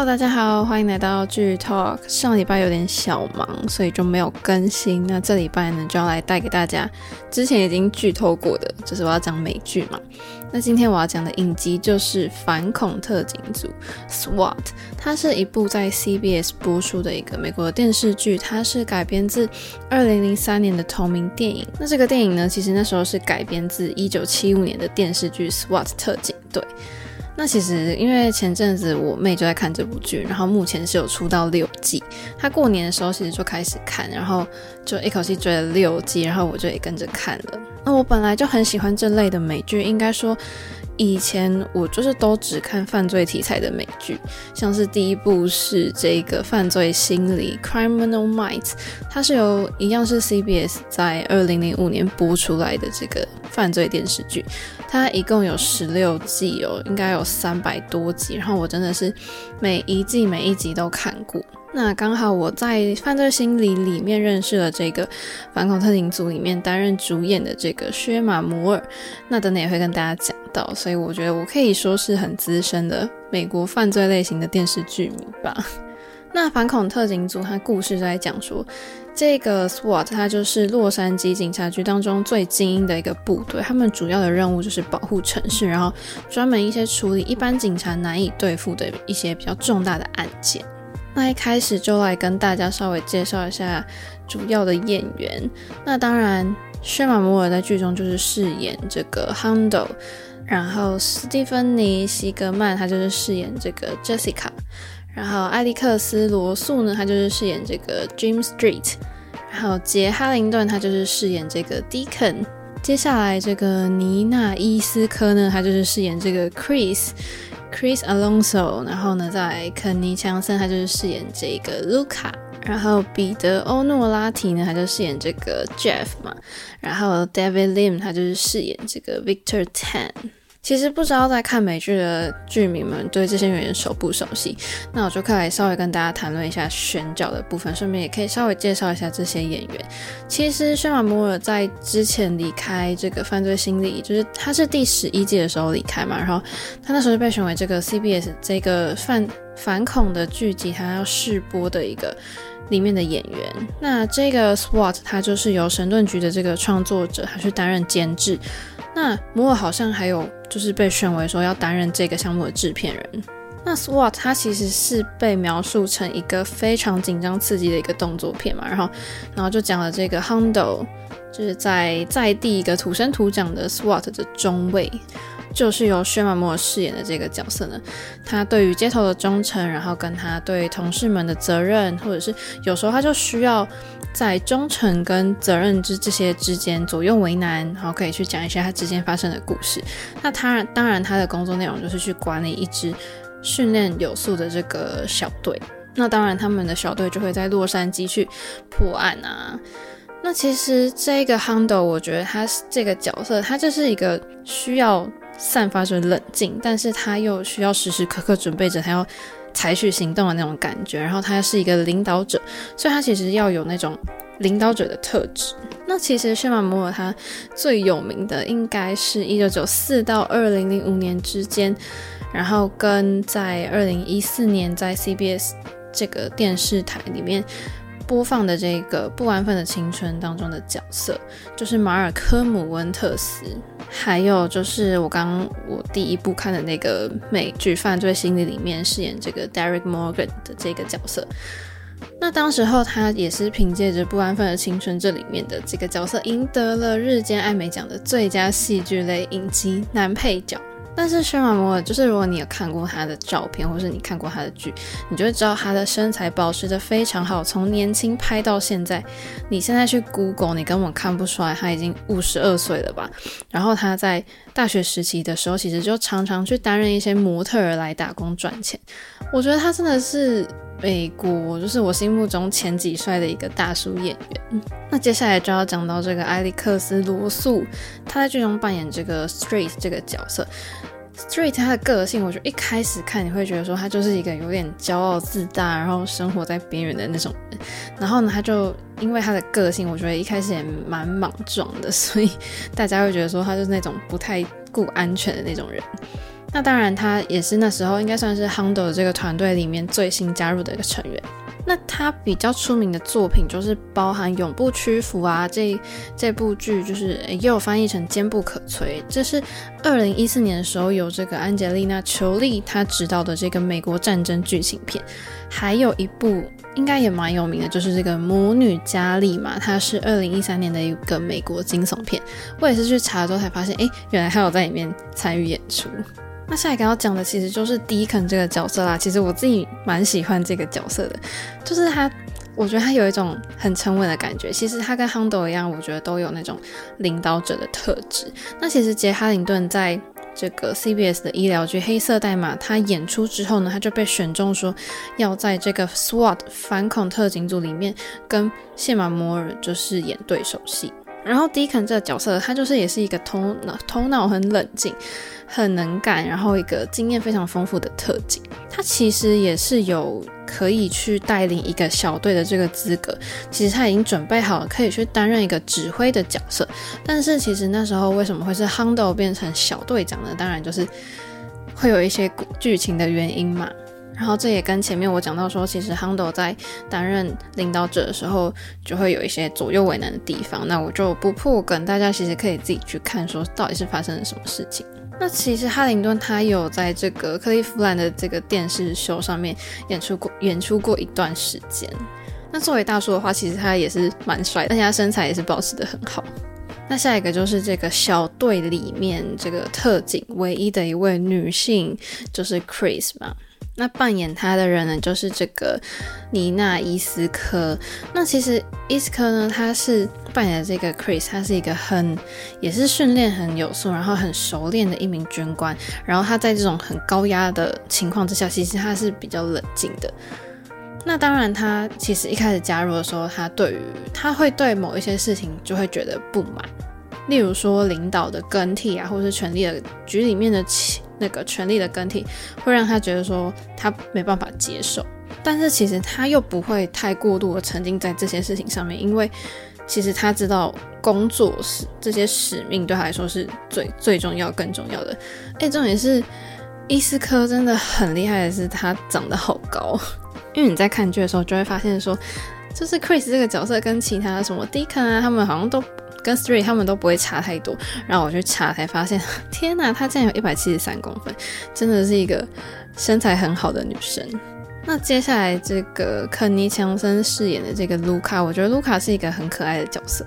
Hello，大家好，欢迎来到剧 Talk。上礼拜有点小忙，所以就没有更新。那这礼拜呢，就要来带给大家之前已经剧透过的，就是我要讲美剧嘛。那今天我要讲的影集就是《反恐特警组》（SWAT），它是一部在 CBS 播出的一个美国的电视剧，它是改编自二零零三年的同名电影。那这个电影呢，其实那时候是改编自一九七五年的电视剧《SWAT 特警队》。那其实因为前阵子我妹就在看这部剧，然后目前是有出到六季。她过年的时候其实就开始看，然后就一口气追了六季，然后我就也跟着看了。那我本来就很喜欢这类的美剧，应该说以前我就是都只看犯罪题材的美剧，像是第一部是这个犯罪心理 （Criminal Minds），它是由一样是 CBS 在二零零五年播出来的这个犯罪电视剧。它一共有十六季哦，应该有三百多集。然后我真的是每一季每一集都看过。那刚好我在《犯罪心理》里面认识了这个反恐特警组里面担任主演的这个薛马摩尔。那等等也会跟大家讲到，所以我觉得我可以说是很资深的美国犯罪类型的电视剧迷吧。那反恐特警组，它故事在讲说，这个 SWAT 它就是洛杉矶警察局当中最精英的一个部队，他们主要的任务就是保护城市，然后专门一些处理一般警察难以对付的一些比较重大的案件。那一开始就来跟大家稍微介绍一下主要的演员。那当然，薛玛摩尔在剧中就是饰演这个 Hondo，然后斯蒂芬妮·西格曼他就是饰演这个 Jessica。然后艾利克斯·罗素呢，他就是饰演这个 Jim Street。然后杰·哈林顿，他就是饰演这个 Deacon。接下来这个尼娜·伊斯科呢，他就是饰演这个 Chris Chris Alonso。然后呢，在肯尼·强森，他就是饰演这个 Luca。然后彼得·欧诺拉提呢，他就饰演这个 Jeff 嘛。然后 David Lim，他就是饰演这个 Victor Tan。其实不知道在看美剧的剧迷们对这些演员熟不熟悉，那我就可以来稍微跟大家谈论一下选角的部分，顺便也可以稍微介绍一下这些演员。其实宣玛摩尔在之前离开这个犯罪心理，就是他是第十一季的时候离开嘛，然后他那时候就被选为这个 CBS 这个反反恐的剧集他要试播的一个里面的演员。那这个 SWAT 他就是由神盾局的这个创作者他去担任监制。那摩尔好像还有就是被选为说要担任这个项目的制片人。那 SWAT 它其实是被描述成一个非常紧张刺激的一个动作片嘛，然后然后就讲了这个 Hondo，就是在在地一个土生土长的 SWAT 的中尉。就是由薛玛摩饰演的这个角色呢，他对于街头的忠诚，然后跟他对同事们的责任，或者是有时候他就需要在忠诚跟责任之这些之间左右为难，然后可以去讲一下他之间发生的故事。那他当然他的工作内容就是去管理一支训练有素的这个小队。那当然他们的小队就会在洛杉矶去破案啊。那其实这个 Hondo，我觉得他这个角色，他就是一个需要。散发着冷静，但是他又需要时时刻刻准备着他要采取行动的那种感觉。然后他是一个领导者，所以他其实要有那种领导者的特质。那其实薛玛摩尔他最有名的应该是一九九四到二零零五年之间，然后跟在二零一四年在 CBS 这个电视台里面。播放的这个不安分的青春当中的角色，就是马尔科姆温特斯，还有就是我刚我第一部看的那个美剧《犯罪心理》里面饰演这个 Derek Morgan 的这个角色。那当时候他也是凭借着《不安分的青春》这里面的这个角色，赢得了日间爱美奖的最佳戏剧类影集男配角。但是薛马摩尔，就是如果你有看过他的照片，或是你看过他的剧，你就会知道他的身材保持得非常好，从年轻拍到现在。你现在去 Google，你根本看不出来他已经五十二岁了吧？然后他在大学时期的时候，其实就常常去担任一些模特儿来打工赚钱。我觉得他真的是。美国就是我心目中前几帅的一个大叔演员。那接下来就要讲到这个艾利克斯·罗素，他在剧中扮演这个 Street 这个角色。Street 他的个性，我觉得一开始看你会觉得说他就是一个有点骄傲自大，然后生活在边缘的那种人。然后呢，他就因为他的个性，我觉得一开始也蛮莽撞的，所以大家会觉得说他就是那种不太顾安全的那种人。那当然，他也是那时候应该算是 Hondo 这个团队里面最新加入的一个成员。那他比较出名的作品就是包含《永不屈服》啊，这这部剧就是也有翻译成《坚不可摧》，这是二零一四年的时候由这个安吉丽娜·裘丽她执导的这个美国战争剧情片。还有一部应该也蛮有名的，就是这个《魔女嘉莉》嘛，它是二零一三年的一个美国惊悚片。我也是去查了之后才发现，哎，原来他有在里面参与演出。那下一个要讲的其实就是 Deacon 这个角色啦。其实我自己蛮喜欢这个角色的，就是他，我觉得他有一种很沉稳的感觉。其实他跟 Hondo 一样，我觉得都有那种领导者的特质。那其实杰哈林顿在这个 CBS 的医疗剧《黑色代码》他演出之后呢，他就被选中说要在这个 SWAT 反恐特警组里面跟谢玛摩尔就是演对手戏。然后 Deacon 这个角色，他就是也是一个头脑头脑很冷静。很能干，然后一个经验非常丰富的特警，他其实也是有可以去带领一个小队的这个资格。其实他已经准备好了，可以去担任一个指挥的角色。但是其实那时候为什么会是 Hondo 变成小队长呢？当然就是会有一些剧情的原因嘛。然后这也跟前面我讲到说，其实亨德在担任领导者的时候，就会有一些左右为难的地方。那我就不破梗，大家其实可以自己去看，说到底是发生了什么事情。那其实哈林顿他有在这个克利夫兰的这个电视秀上面演出过，演出过一段时间。那作为大叔的话，其实他也是蛮帅的，而且他身材也是保持得很好。那下一个就是这个小队里面这个特警唯一的一位女性，就是 Chris 嘛。那扮演他的人呢，就是这个妮娜伊斯科。那其实伊斯科呢，他是扮演的这个 Chris，他是一个很也是训练很有素，然后很熟练的一名军官。然后他在这种很高压的情况之下，其实他是比较冷静的。那当然，他其实一开始加入的时候，他对于他会对某一些事情就会觉得不满，例如说领导的更替啊，或是权力的局里面的那个权力的更替会让他觉得说他没办法接受，但是其实他又不会太过度的沉浸在这些事情上面，因为其实他知道工作是这些使命对他来说是最最重要、更重要的。哎，重点是伊斯科真的很厉害的是他长得好高，因为你在看剧的时候就会发现说，就是 Chris 这个角色跟其他什么 Deacon 啊，他们好像都。跟 Three 他们都不会差太多，然后我去查才发现，天哪，她竟然有一百七十三公分，真的是一个身材很好的女生。那接下来这个肯尼强森饰演的这个卢卡，我觉得卢卡是一个很可爱的角色，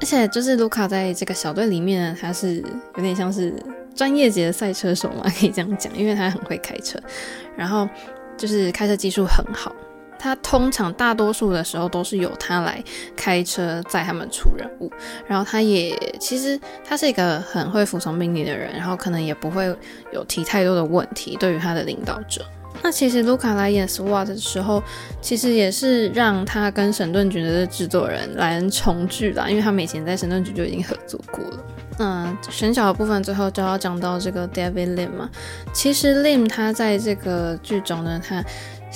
而且就是卢卡在这个小队里面呢，他是有点像是专业级的赛车手嘛，可以这样讲，因为他很会开车，然后就是开车技术很好。他通常大多数的时候都是由他来开车载他们出任务，然后他也其实他是一个很会服从命令的人，然后可能也不会有提太多的问题对于他的领导者。那其实卢卡来演 SWAT 的时候，其实也是让他跟神盾局的制作人莱恩重聚了，因为他们以前在神盾局就已经合作过了。那，选角的部分最后就要讲到这个 David Lim 嘛，其实 Lim 他在这个剧中呢，他。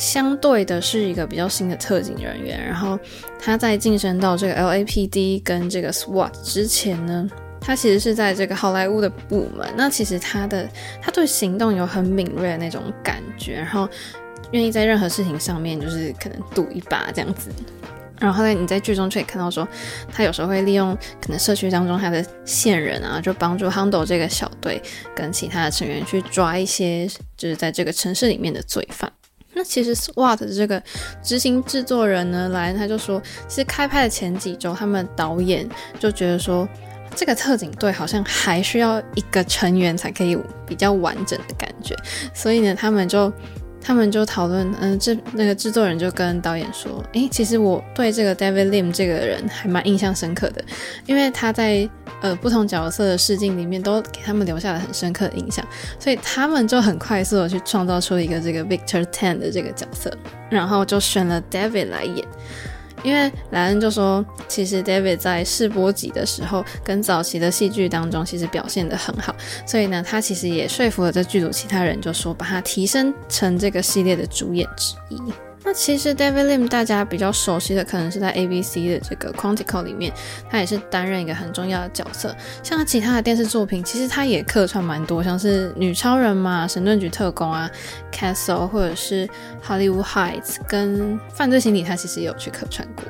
相对的是一个比较新的特警人员，然后他在晋升到这个 LAPD 跟这个 SWAT 之前呢，他其实是在这个好莱坞的部门。那其实他的他对行动有很敏锐的那种感觉，然后愿意在任何事情上面就是可能赌一把这样子。然后后来你在剧中就可以看到说，他有时候会利用可能社区当中他的线人啊，就帮助 Hondo 这个小队跟其他的成员去抓一些就是在这个城市里面的罪犯。那其实 SWAT 的这个执行制作人呢，来他就说，其实开拍的前几周，他们导演就觉得说，这个特警队好像还需要一个成员才可以比较完整的感觉，所以呢，他们就。他们就讨论，嗯，这那个制作人就跟导演说，诶，其实我对这个 David Lim 这个人还蛮印象深刻的，因为他在呃不同角色的试镜里面都给他们留下了很深刻的印象，所以他们就很快速的去创造出一个这个 Victor Ten 的这个角色，然后就选了 David 来演。因为莱恩就说，其实 David 在试播集的时候，跟早期的戏剧当中，其实表现得很好，所以呢，他其实也说服了这剧组其他人，就说把他提升成这个系列的主演之一。那其实 David Lim 大家比较熟悉的，可能是在 ABC 的这个 Quantico 里面，他也是担任一个很重要的角色。像其他的电视作品，其实他也客串蛮多，像是女超人嘛、神盾局特工啊、Castle 或者是 Hollywood Heights 跟犯罪心理，他其实也有去客串过。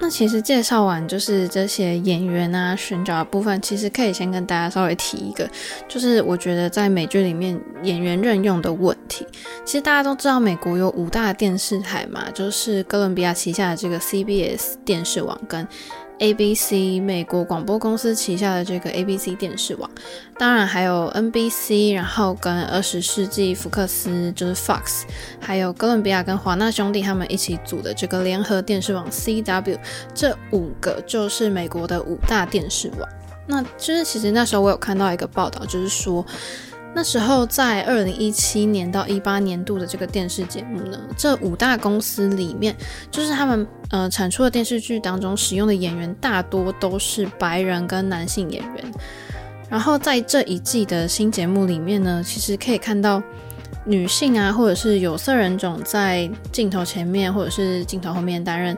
那其实介绍完就是这些演员啊、选角的部分，其实可以先跟大家稍微提一个，就是我觉得在美剧里面演员任用的问题。其实大家都知道，美国有五大电视台嘛，就是哥伦比亚旗下的这个 CBS 电视网跟。ABC 美国广播公司旗下的这个 ABC 电视网，当然还有 NBC，然后跟二十世纪福克斯就是 Fox，还有哥伦比亚跟华纳兄弟他们一起组的这个联合电视网 CW，这五个就是美国的五大电视网。那就是其实那时候我有看到一个报道，就是说。那时候，在二零一七年到一八年度的这个电视节目呢，这五大公司里面，就是他们呃产出的电视剧当中使用的演员大多都是白人跟男性演员。然后在这一季的新节目里面呢，其实可以看到女性啊，或者是有色人种在镜头前面或者是镜头后面担任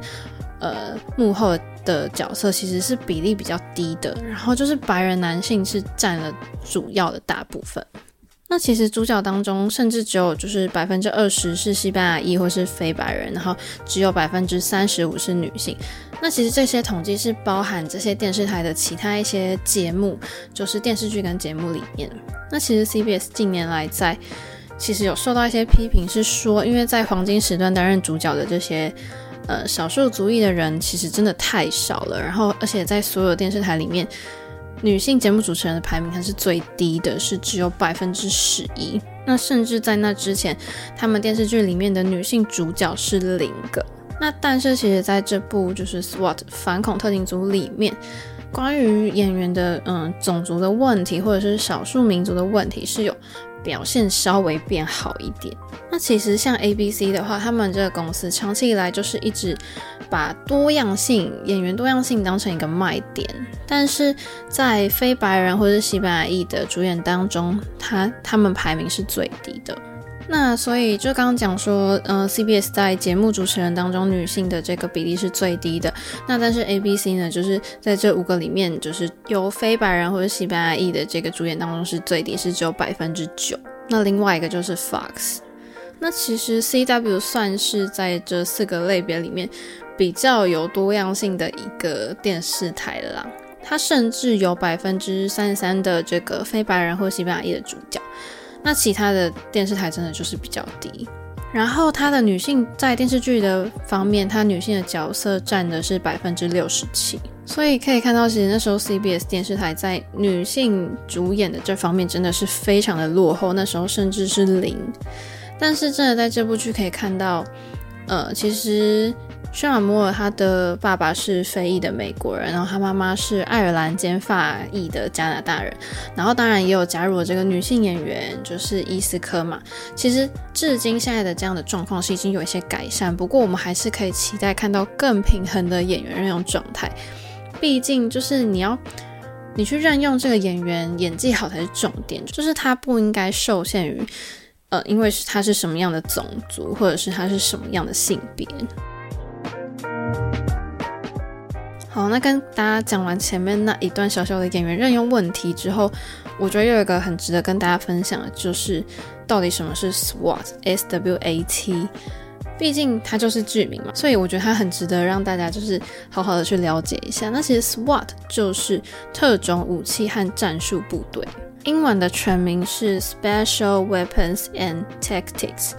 呃幕后的角色，其实是比例比较低的。然后就是白人男性是占了主要的大部分。那其实主角当中，甚至只有就是百分之二十是西班牙裔或是非白人，然后只有百分之三十五是女性。那其实这些统计是包含这些电视台的其他一些节目，就是电视剧跟节目里面。那其实 CBS 近年来在其实有受到一些批评，是说因为在黄金时段担任主角的这些呃少数族裔的人，其实真的太少了。然后而且在所有电视台里面。女性节目主持人的排名还是最低的，是只有百分之十一。那甚至在那之前，他们电视剧里面的女性主角是零个。那但是其实在这部就是 SWAT 反恐特警组里面，关于演员的嗯种族的问题或者是少数民族的问题是有。表现稍微变好一点。那其实像 ABC 的话，他们这个公司长期以来就是一直把多样性、演员多样性当成一个卖点。但是在非白人或者是西班牙裔的主演当中，他他们排名是最低的。那所以就刚刚讲说，嗯、呃，CBS 在节目主持人当中，女性的这个比例是最低的。那但是 ABC 呢，就是在这五个里面，就是由非白人或者西班牙裔的这个主演当中是最低，是只有百分之九。那另外一个就是 Fox。那其实 CW 算是在这四个类别里面比较有多样性的一个电视台了。它甚至有百分之三十三的这个非白人或西班牙裔的主角。那其他的电视台真的就是比较低，然后她的女性在电视剧的方面，她女性的角色占的是百分之六十七，所以可以看到，其实那时候 CBS 电视台在女性主演的这方面真的是非常的落后，那时候甚至是零。但是真的在这部剧可以看到，呃，其实。舒马·摩尔，他的爸爸是非裔的美国人，然后他妈妈是爱尔兰兼法裔的加拿大人，然后当然也有加入了这个女性演员，就是伊斯科玛。其实至今现在的这样的状况是已经有一些改善，不过我们还是可以期待看到更平衡的演员任用状态。毕竟就是你要你去任用这个演员，演技好才是重点，就是他不应该受限于呃，因为是他是什么样的种族，或者是他是什么样的性别。好，那跟大家讲完前面那一段小小的演员任用问题之后，我觉得又有一个很值得跟大家分享的，就是到底什么是 SWAT，S W A T，毕竟它就是剧名嘛，所以我觉得它很值得让大家就是好好的去了解一下。那其实 SWAT 就是特种武器和战术部队，英文的全名是 Special Weapons and Tactics。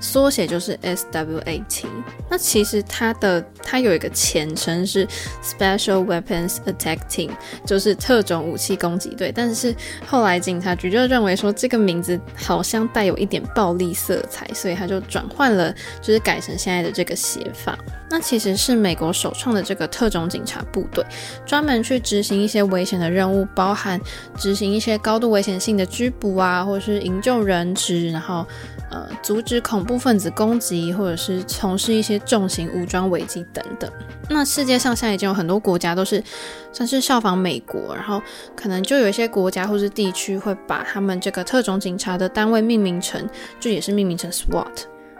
缩写就是 SWAT，那其实它的它有一个前称是 Special Weapons Attack Team，就是特种武器攻击队。但是后来警察局就认为说这个名字好像带有一点暴力色彩，所以他就转换了，就是改成现在的这个写法。那其实是美国首创的这个特种警察部队，专门去执行一些危险的任务，包含执行一些高度危险性的拘捕啊，或者是营救人质，然后。呃阻止恐怖分子攻击，或者是从事一些重型武装危机等等。那世界上现在已经有很多国家都是算是效仿美国，然后可能就有一些国家或是地区会把他们这个特种警察的单位命名成，就也是命名成 SWAT。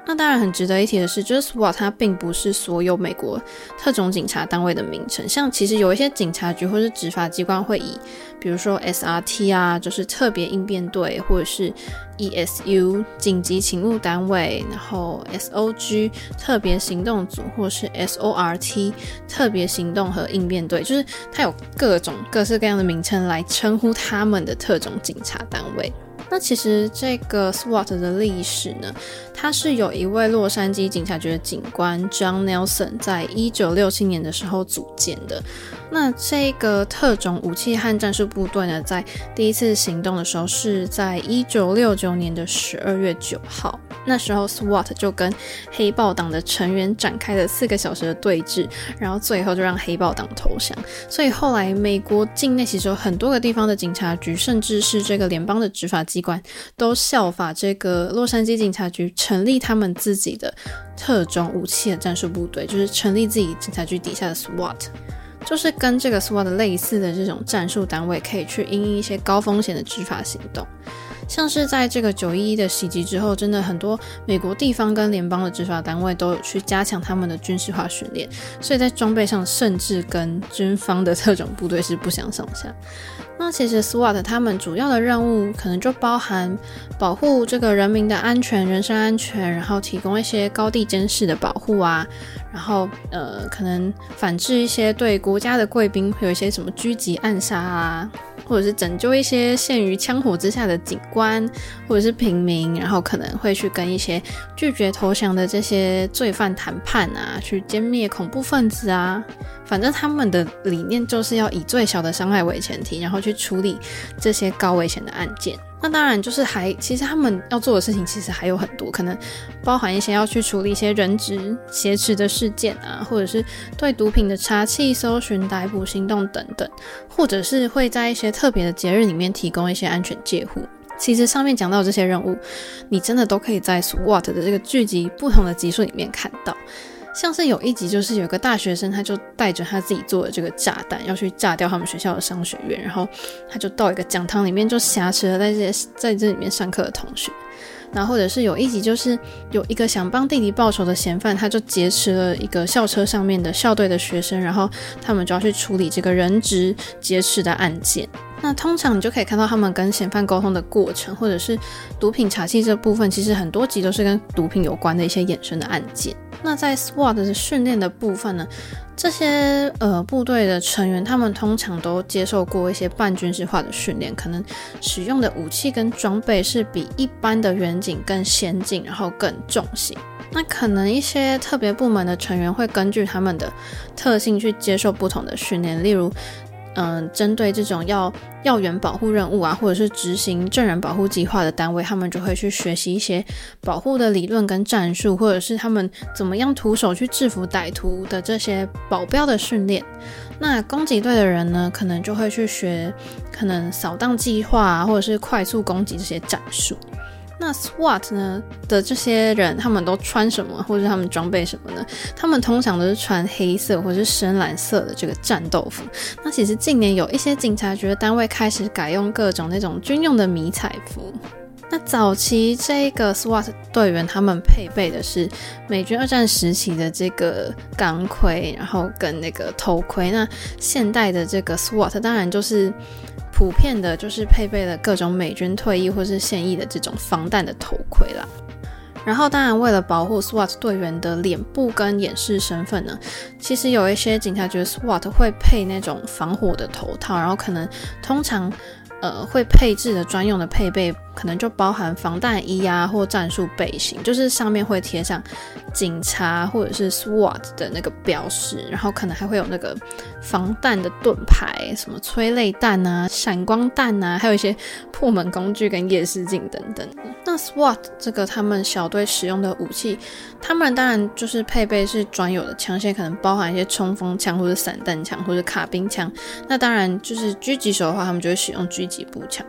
那当然很值得一提的是，就是 SWAT 它并不是所有美国特种警察单位的名称。像其实有一些警察局或是执法机关会以，比如说 SRT 啊，就是特别应变队，或者是 ESU 紧急勤务单位，然后 SOG 特别行动组，或是 SORT 特别行动和应变队，就是它有各种各式各样的名称来称呼他们的特种警察单位。那其实这个 SWAT 的历史呢，它是有一位洛杉矶警察局的警官 John Nelson 在一九六七年的时候组建的。那这个特种武器和战术部队呢，在第一次行动的时候是在一九六九年的十二月九号。那时候 SWAT 就跟黑豹党的成员展开了四个小时的对峙，然后最后就让黑豹党投降。所以后来美国境内其实有很多个地方的警察局，甚至是这个联邦的执法机关，都效法这个洛杉矶警察局，成立他们自己的特种武器的战术部队，就是成立自己警察局底下的 SWAT。就是跟这个 SWAT 类似的这种战术单位，可以去因应一些高风险的执法行动。像是在这个九一一的袭击之后，真的很多美国地方跟联邦的执法单位都有去加强他们的军事化训练，所以在装备上甚至跟军方的特种部队是不相上下。那其实 SWAT 他们主要的任务可能就包含保护这个人民的安全、人身安全，然后提供一些高地监视的保护啊，然后呃可能反制一些对国家的贵宾会有一些什么狙击暗杀啊。或者是拯救一些陷于枪火之下的警官，或者是平民，然后可能会去跟一些拒绝投降的这些罪犯谈判啊，去歼灭恐怖分子啊。反正他们的理念就是要以最小的伤害为前提，然后去处理这些高危险的案件。那当然就是还，其实他们要做的事情其实还有很多，可能包含一些要去处理一些人质挟持的事件啊，或者是对毒品的查缉、搜寻、逮捕行动等等，或者是会在一些特别的节日里面提供一些安全戒护。其实上面讲到这些任务，你真的都可以在 SWAT 的这个剧集不同的集数里面看到。像是有一集，就是有个大学生，他就带着他自己做的这个炸弹，要去炸掉他们学校的商学院，然后他就到一个讲堂里面，就挟持了在这在这里面上课的同学。然后或者是有一集，就是有一个想帮弟弟报仇的嫌犯，他就劫持了一个校车上面的校队的学生，然后他们就要去处理这个人质劫持的案件。那通常你就可以看到他们跟嫌犯沟通的过程，或者是毒品查缉这部分，其实很多集都是跟毒品有关的一些衍生的案件。那在 SWAT 的训练的部分呢，这些呃部队的成员，他们通常都接受过一些半军事化的训练，可能使用的武器跟装备是比一般的远景更先进，然后更重型。那可能一些特别部门的成员会根据他们的特性去接受不同的训练，例如。嗯，针对这种要要员保护任务啊，或者是执行证人保护计划的单位，他们就会去学习一些保护的理论跟战术，或者是他们怎么样徒手去制服歹徒的这些保镖的训练。那攻击队的人呢，可能就会去学可能扫荡计划啊，或者是快速攻击这些战术。那 SWAT 呢的这些人，他们都穿什么，或者他们装备什么呢？他们通常都是穿黑色或者是深蓝色的这个战斗服。那其实近年有一些警察局的单位开始改用各种那种军用的迷彩服。那早期这个 SWAT 队员他们配备的是美军二战时期的这个钢盔，然后跟那个头盔。那现代的这个 SWAT 当然就是。普遍的就是配备了各种美军退役或是现役的这种防弹的头盔啦。然后，当然为了保护 SWAT 队员的脸部跟掩饰身份呢，其实有一些警察局 SWAT 会配那种防火的头套，然后可能通常。呃，会配置的专用的配备，可能就包含防弹衣啊，或战术背心，就是上面会贴上警察或者是 SWAT 的那个标识，然后可能还会有那个防弹的盾牌，什么催泪弹啊、闪光弹啊，还有一些破门工具跟夜视镜等等。那 SWAT 这个他们小队使用的武器，他们当然就是配备是专有的枪械，可能包含一些冲锋枪或者散弹枪或者卡宾枪。那当然就是狙击手的话，他们就会使用狙击步枪。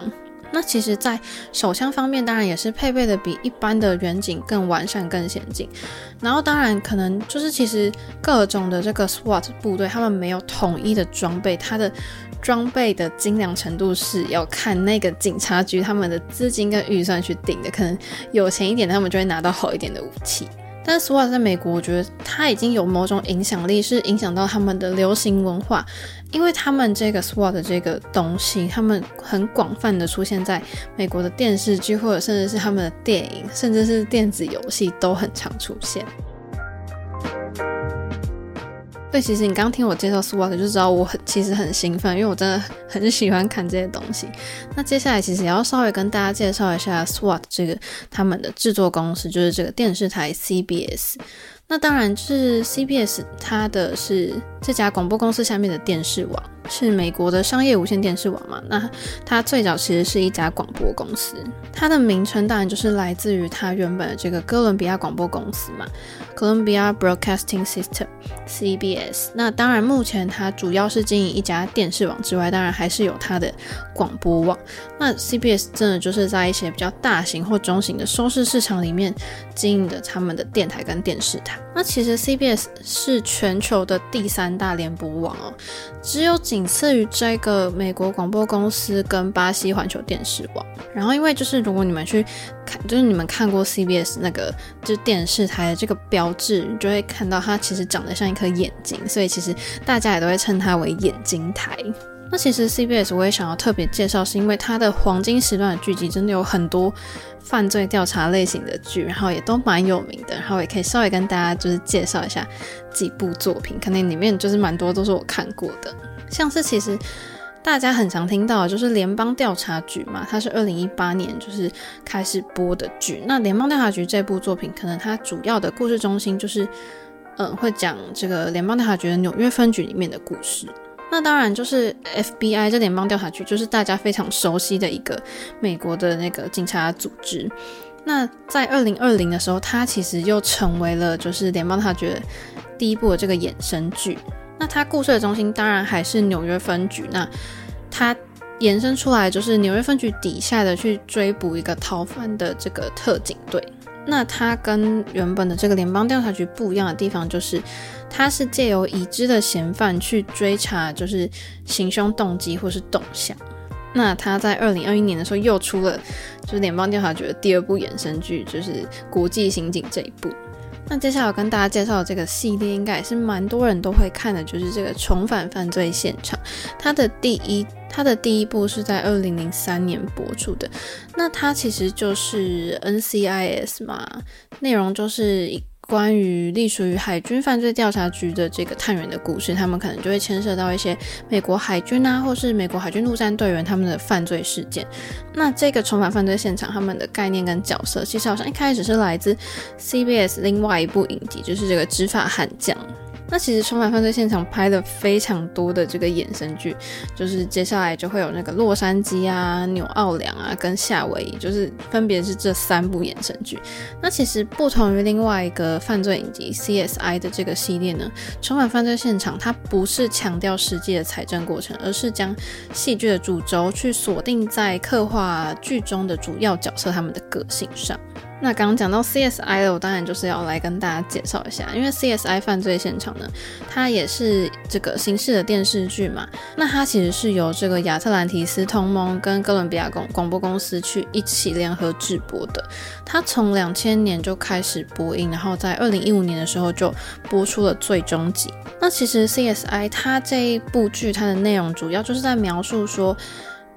那其实，在手枪方面，当然也是配备的比一般的远景更完善、更先进。然后，当然可能就是其实各种的这个 SWAT 部队，他们没有统一的装备，它的装备的精良程度是要看那个警察局他们的资金跟预算去定的。可能有钱一点，他们就会拿到好一点的武器。但 SWAT 在美国，我觉得它已经有某种影响力，是影响到他们的流行文化，因为他们这个 SWAT 这个东西，他们很广泛的出现在美国的电视剧，或者甚至是他们的电影，甚至是电子游戏都很常出现。对，其实你刚听我介绍 SWAT 就知道我很其实很兴奋，因为我真的很喜欢看这些东西。那接下来其实也要稍微跟大家介绍一下 SWAT 这个他们的制作公司，就是这个电视台 CBS。那当然是 CBS，它的是这家广播公司下面的电视网，是美国的商业无线电视网嘛。那它最早其实是一家广播公司，它的名称当然就是来自于它原本的这个哥伦比亚广播公司嘛，Columbia Broadcasting System（CBS）。那当然，目前它主要是经营一家电视网之外，当然还是有它的广播网。那 CBS 真的就是在一些比较大型或中型的收视市场里面经营的他们的电台跟电视台。那其实 CBS 是全球的第三大联播网哦，只有仅仅次于这个美国广播公司跟巴西环球电视网。然后因为就是如果你们去看，就是你们看过 CBS 那个就是电视台的这个标志，你就会看到它其实长得像一颗眼睛，所以其实大家也都会称它为眼睛台。那其实 CBS 我也想要特别介绍，是因为它的黄金时段的剧集真的有很多犯罪调查类型的剧，然后也都蛮有名的，然后也可以稍微跟大家就是介绍一下几部作品，可能里面就是蛮多都是我看过的，像是其实大家很常听到就是联邦调查局嘛，它是二零一八年就是开始播的剧。那联邦调查局这部作品，可能它主要的故事中心就是，嗯，会讲这个联邦调查局的纽约分局里面的故事。那当然就是 FBI 这联邦调查局，就是大家非常熟悉的一个美国的那个警察组织。那在二零二零的时候，它其实又成为了就是联邦调查局第一部的这个衍生剧。那它故事的中心当然还是纽约分局。那它延伸出来就是纽约分局底下的去追捕一个逃犯的这个特警队。那它跟原本的这个联邦调查局不一样的地方，就是它是借由已知的嫌犯去追查，就是行凶动机或是动向。那它在二零二一年的时候又出了，就是联邦调查局的第二部衍生剧，就是《国际刑警》这一部。那接下来我跟大家介绍的这个系列，应该也是蛮多人都会看的，就是这个《重返犯罪现场》。它的第一，它的第一部是在二零零三年播出的。那它其实就是 NCIS 嘛，内容就是。关于隶属于海军犯罪调查局的这个探员的故事，他们可能就会牵涉到一些美国海军啊，或是美国海军陆战队员他们的犯罪事件。那这个重返犯罪现场，他们的概念跟角色，其实好像一开始是来自 CBS 另外一部影集，就是这个执法悍将。那其实《重返犯罪现场》拍了非常多的这个衍生剧，就是接下来就会有那个洛杉矶啊、纽奥良啊跟夏威夷，就是分别是这三部衍生剧。那其实不同于另外一个犯罪影集 CSI 的这个系列呢，《重返犯罪现场》它不是强调实际的采证过程，而是将戏剧的主轴去锁定在刻画剧中的主要角色他们的个性上。那刚刚讲到 CSI 了，我当然就是要来跟大家介绍一下，因为 CSI 犯罪现场呢，它也是这个刑事的电视剧嘛。那它其实是由这个亚特兰提斯同盟跟哥伦比亚广广播公司去一起联合制播的。它从两千年就开始播映，然后在二零一五年的时候就播出了最终集。那其实 CSI 它这一部剧，它的内容主要就是在描述说。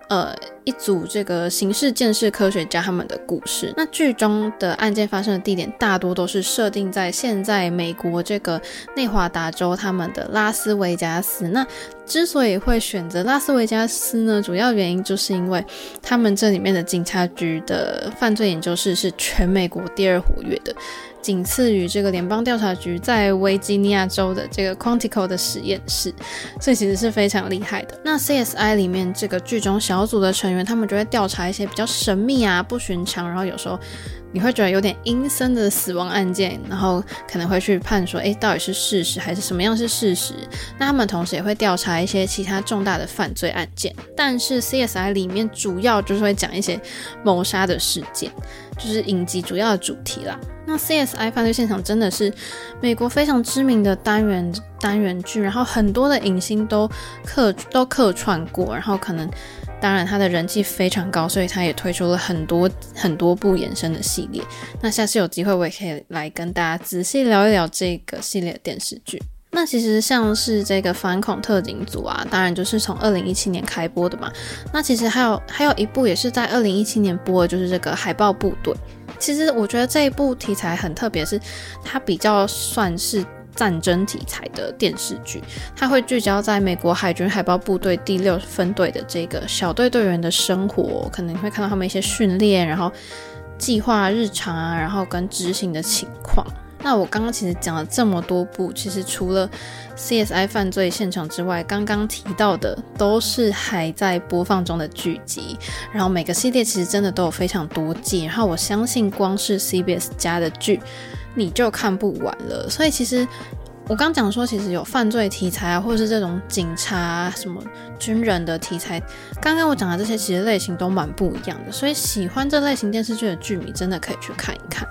呃，一组这个刑事鉴识科学家他们的故事。那剧中的案件发生的地点大多都是设定在现在美国这个内华达州他们的拉斯维加斯。那之所以会选择拉斯维加斯呢，主要原因就是因为他们这里面的警察局的犯罪研究室是全美国第二活跃的。仅次于这个联邦调查局在维吉尼亚州的这个 Quantico 的实验室，所以其实是非常厉害的。那 CSI 里面这个剧中小组的成员，他们就会调查一些比较神秘啊、不寻常，然后有时候你会觉得有点阴森的死亡案件，然后可能会去判说，诶，到底是事实还是什么样是事实？那他们同时也会调查一些其他重大的犯罪案件，但是 CSI 里面主要就是会讲一些谋杀的事件，就是影集主要的主题啦。那 CSI 犯罪现场真的是美国非常知名的单元单元剧，然后很多的影星都客都客串过，然后可能。当然，它的人气非常高，所以它也推出了很多很多部衍生的系列。那下次有机会，我也可以来跟大家仔细聊一聊这个系列的电视剧。那其实像是这个反恐特警组啊，当然就是从二零一七年开播的嘛。那其实还有还有一部也是在二零一七年播的，就是这个海豹部队。其实我觉得这一部题材很特别，是它比较算是。战争题材的电视剧，它会聚焦在美国海军海豹部队第六分队的这个小队队员的生活，可能会看到他们一些训练，然后计划日常啊，然后跟执行的情况。那我刚刚其实讲了这么多部，其实除了 CSI 犯罪现场之外，刚刚提到的都是还在播放中的剧集，然后每个系列其实真的都有非常多季，然后我相信光是 CBS 家的剧。你就看不完了，所以其实我刚讲说，其实有犯罪题材啊，或者是这种警察啊、什么军人的题材，刚刚我讲的这些其实类型都蛮不一样的，所以喜欢这类型电视剧的剧迷真的可以去看一看。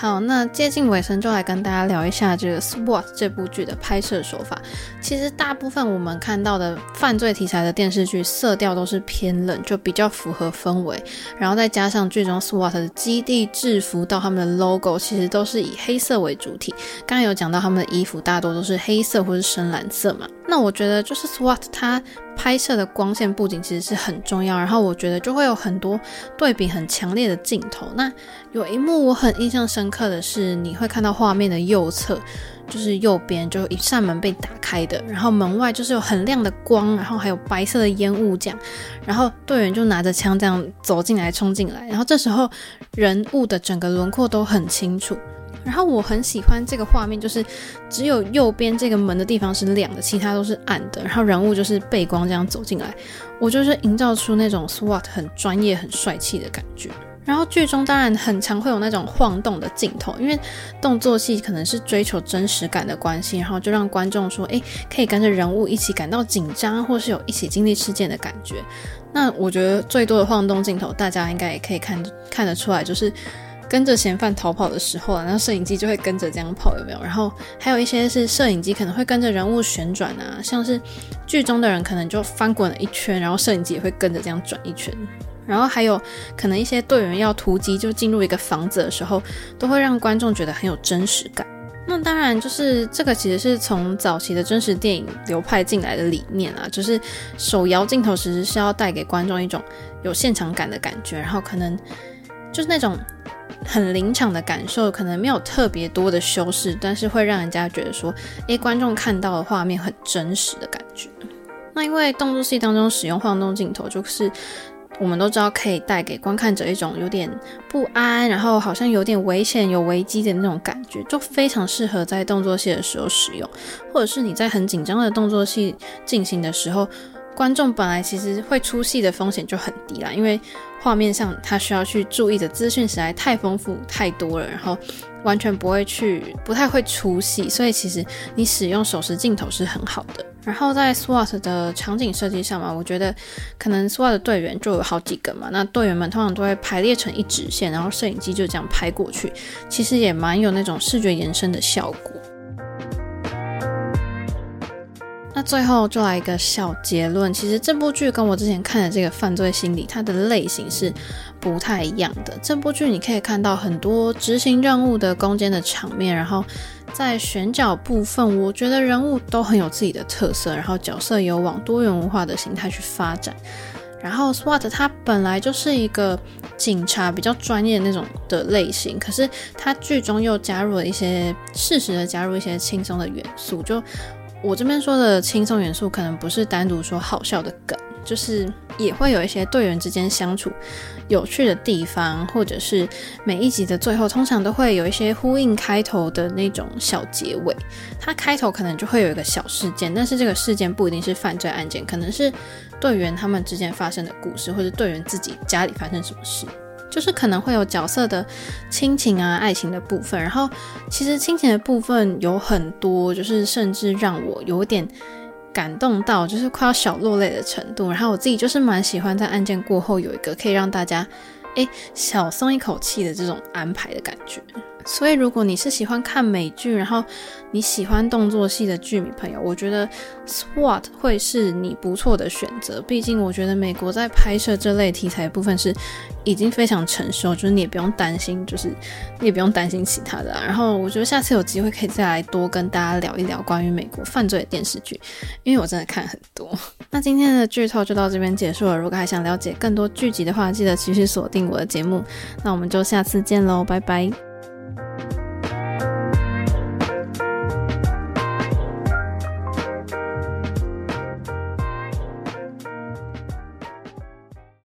好，那接近尾声就来跟大家聊一下这个 SWAT 这部剧的拍摄手法。其实大部分我们看到的犯罪题材的电视剧，色调都是偏冷，就比较符合氛围。然后再加上剧中 SWAT 的基地制服到他们的 logo，其实都是以黑色为主体。刚刚有讲到他们的衣服大多都是黑色或是深蓝色嘛。那我觉得就是 SWAT 它拍摄的光线布景其实是很重要，然后我觉得就会有很多对比很强烈的镜头。那有一幕我很印象深刻的是，你会看到画面的右侧，就是右边就一扇门被打开的，然后门外就是有很亮的光，然后还有白色的烟雾这样，然后队员就拿着枪这样走进来冲进来，然后这时候人物的整个轮廓都很清楚。然后我很喜欢这个画面，就是只有右边这个门的地方是亮的，其他都是暗的。然后人物就是背光这样走进来，我就是营造出那种 SWAT 很专业、很帅气的感觉。然后剧中当然很常会有那种晃动的镜头，因为动作戏可能是追求真实感的关系，然后就让观众说，诶，可以跟着人物一起感到紧张，或是有一起经历事件的感觉。那我觉得最多的晃动镜头，大家应该也可以看看得出来，就是。跟着嫌犯逃跑的时候啊，然后摄影机就会跟着这样跑，有没有？然后还有一些是摄影机可能会跟着人物旋转啊，像是剧中的人可能就翻滚了一圈，然后摄影机也会跟着这样转一圈。然后还有可能一些队员要突击就进入一个房子的时候，都会让观众觉得很有真实感。那当然就是这个其实是从早期的真实电影流派进来的理念啊，就是手摇镜头其实是要带给观众一种有现场感的感觉，然后可能就是那种。很临场的感受，可能没有特别多的修饰，但是会让人家觉得说，诶，观众看到的画面很真实的感觉。那因为动作戏当中使用晃动镜头，就是我们都知道可以带给观看者一种有点不安，然后好像有点危险、有危机的那种感觉，就非常适合在动作戏的时候使用，或者是你在很紧张的动作戏进行的时候。观众本来其实会出戏的风险就很低啦，因为画面上他需要去注意的资讯实在太丰富太多了，然后完全不会去不太会出戏，所以其实你使用手持镜头是很好的。然后在 SWAT 的场景设计上嘛，我觉得可能 SWAT 的队员就有好几个嘛，那队员们通常都会排列成一直线，然后摄影机就这样拍过去，其实也蛮有那种视觉延伸的效果。那最后就来一个小结论，其实这部剧跟我之前看的这个犯罪心理，它的类型是不太一样的。这部剧你可以看到很多执行任务的攻坚的场面，然后在选角部分，我觉得人物都很有自己的特色，然后角色有往多元文化的形态去发展。然后 SWAT 它本来就是一个警察比较专业那种的类型，可是它剧中又加入了一些适时的加入一些轻松的元素，就。我这边说的轻松元素，可能不是单独说好笑的梗，就是也会有一些队员之间相处有趣的地方，或者是每一集的最后通常都会有一些呼应开头的那种小结尾。它开头可能就会有一个小事件，但是这个事件不一定是犯罪案件，可能是队员他们之间发生的故事，或者队员自己家里发生什么事。就是可能会有角色的亲情啊、爱情的部分，然后其实亲情的部分有很多，就是甚至让我有点感动到，就是快要小落泪的程度。然后我自己就是蛮喜欢在案件过后有一个可以让大家诶小松一口气的这种安排的感觉。所以，如果你是喜欢看美剧，然后你喜欢动作戏的剧迷朋友，我觉得 SWAT 会是你不错的选择。毕竟，我觉得美国在拍摄这类题材的部分是已经非常成熟，就是你也不用担心，就是你也不用担心其他的。然后，我觉得下次有机会可以再来多跟大家聊一聊关于美国犯罪的电视剧，因为我真的看很多。那今天的剧透就到这边结束了。如果还想了解更多剧集的话，记得继续锁定我的节目。那我们就下次见喽，拜拜。